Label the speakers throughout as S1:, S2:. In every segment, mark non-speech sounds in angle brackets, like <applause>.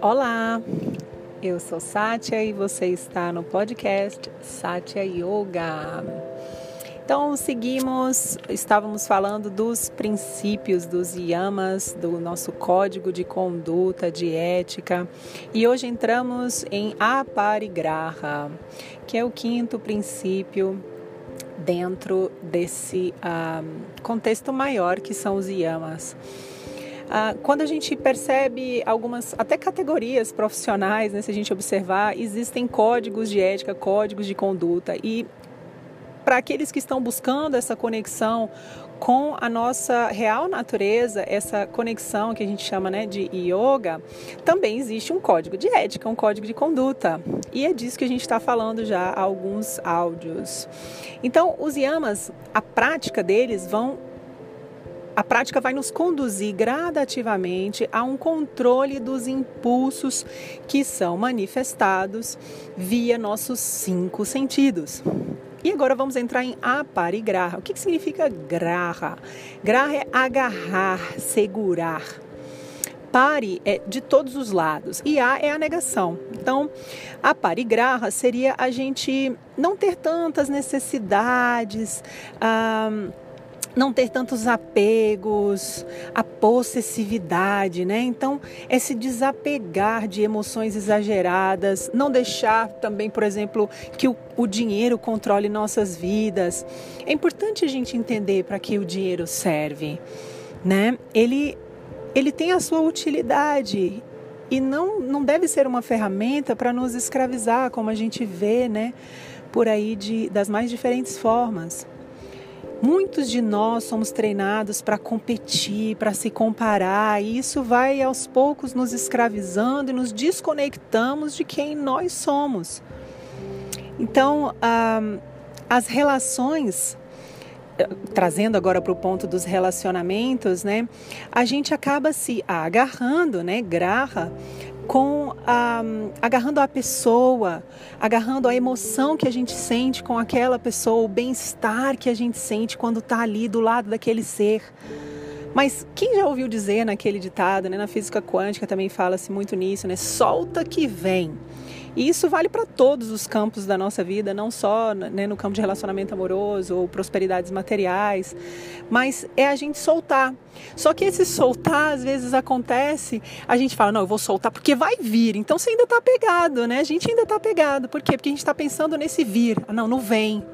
S1: Olá, eu sou Sátia e você está no podcast Sátia Yoga. Então, seguimos, estávamos falando dos princípios, dos yamas, do nosso código de conduta, de ética, e hoje entramos em aparigraha, que é o quinto princípio dentro desse uh, contexto maior que são os yamas. Ah, quando a gente percebe algumas, até categorias profissionais, né, se a gente observar, existem códigos de ética, códigos de conduta e para aqueles que estão buscando essa conexão com a nossa real natureza, essa conexão que a gente chama né, de yoga, também existe um código de ética, um código de conduta. E é disso que a gente está falando já há alguns áudios. Então, os yamas, a prática deles vão a prática vai nos conduzir gradativamente a um controle dos impulsos que são manifestados via nossos cinco sentidos. E agora vamos entrar em aparigraha. O que, que significa graha? Graha é agarrar, segurar. Pare é de todos os lados e a é a negação. Então, a parigraha seria a gente não ter tantas necessidades. Ah, não ter tantos apegos, a possessividade, né? Então, é se desapegar de emoções exageradas, não deixar também, por exemplo, que o, o dinheiro controle nossas vidas. É importante a gente entender para que o dinheiro serve, né? Ele, ele tem a sua utilidade e não, não deve ser uma ferramenta para nos escravizar, como a gente vê, né? Por aí de, das mais diferentes formas. Muitos de nós somos treinados para competir, para se comparar, e isso vai aos poucos nos escravizando e nos desconectamos de quem nós somos. Então, ah, as relações, eh, trazendo agora para o ponto dos relacionamentos, né, a gente acaba se agarrando, né, graha, com a, agarrando a pessoa, agarrando a emoção que a gente sente com aquela pessoa, o bem-estar que a gente sente quando está ali do lado daquele ser. Mas quem já ouviu dizer naquele ditado, né, na física quântica também fala-se muito nisso, né? Solta que vem. E isso vale para todos os campos da nossa vida, não só né, no campo de relacionamento amoroso ou prosperidades materiais, mas é a gente soltar. Só que esse soltar, às vezes acontece, a gente fala, não, eu vou soltar porque vai vir. Então você ainda está pegado, né? A gente ainda está pegado. Por quê? Porque a gente está pensando nesse vir. Ah, não, não vem.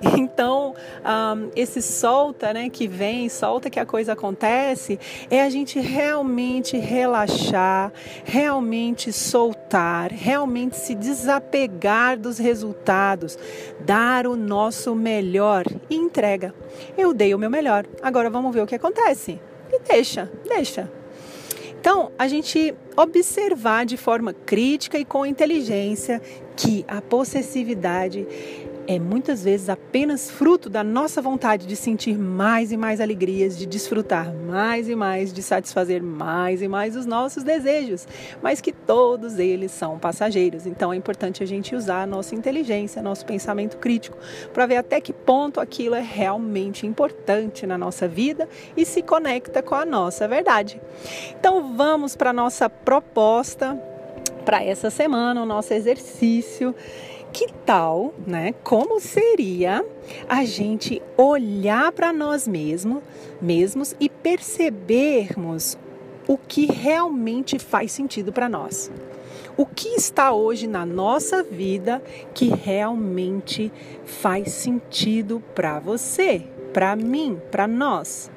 S1: <laughs> Então, um, esse solta, né, que vem, solta que a coisa acontece, é a gente realmente relaxar, realmente soltar, realmente se desapegar dos resultados, dar o nosso melhor e entrega. Eu dei o meu melhor, agora vamos ver o que acontece. E deixa, deixa. Então, a gente observar de forma crítica e com inteligência que a possessividade é muitas vezes apenas fruto da nossa vontade de sentir mais e mais alegrias, de desfrutar mais e mais, de satisfazer mais e mais os nossos desejos, mas que todos eles são passageiros. Então é importante a gente usar a nossa inteligência, nosso pensamento crítico, para ver até que ponto aquilo é realmente importante na nossa vida e se conecta com a nossa verdade. Então vamos para a nossa proposta para essa semana, o nosso exercício que tal, né? Como seria a gente olhar para nós mesmos, mesmos e percebermos o que realmente faz sentido para nós? O que está hoje na nossa vida que realmente faz sentido para você, para mim, para nós?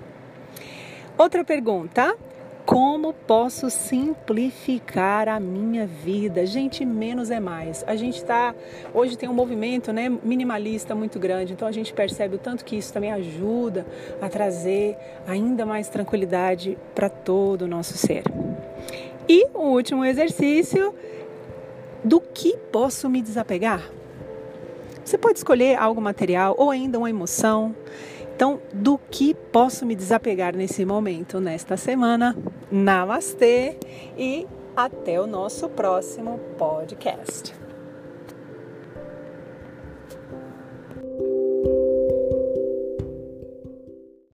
S1: Outra pergunta: como posso simplificar a minha vida? Gente, menos é mais. A gente está. Hoje tem um movimento né, minimalista muito grande, então a gente percebe o tanto que isso também ajuda a trazer ainda mais tranquilidade para todo o nosso ser. E o último exercício: do que posso me desapegar? Você pode escolher algo material ou ainda uma emoção. Então, do que posso me desapegar nesse momento, nesta semana? Namastê e até o nosso próximo podcast.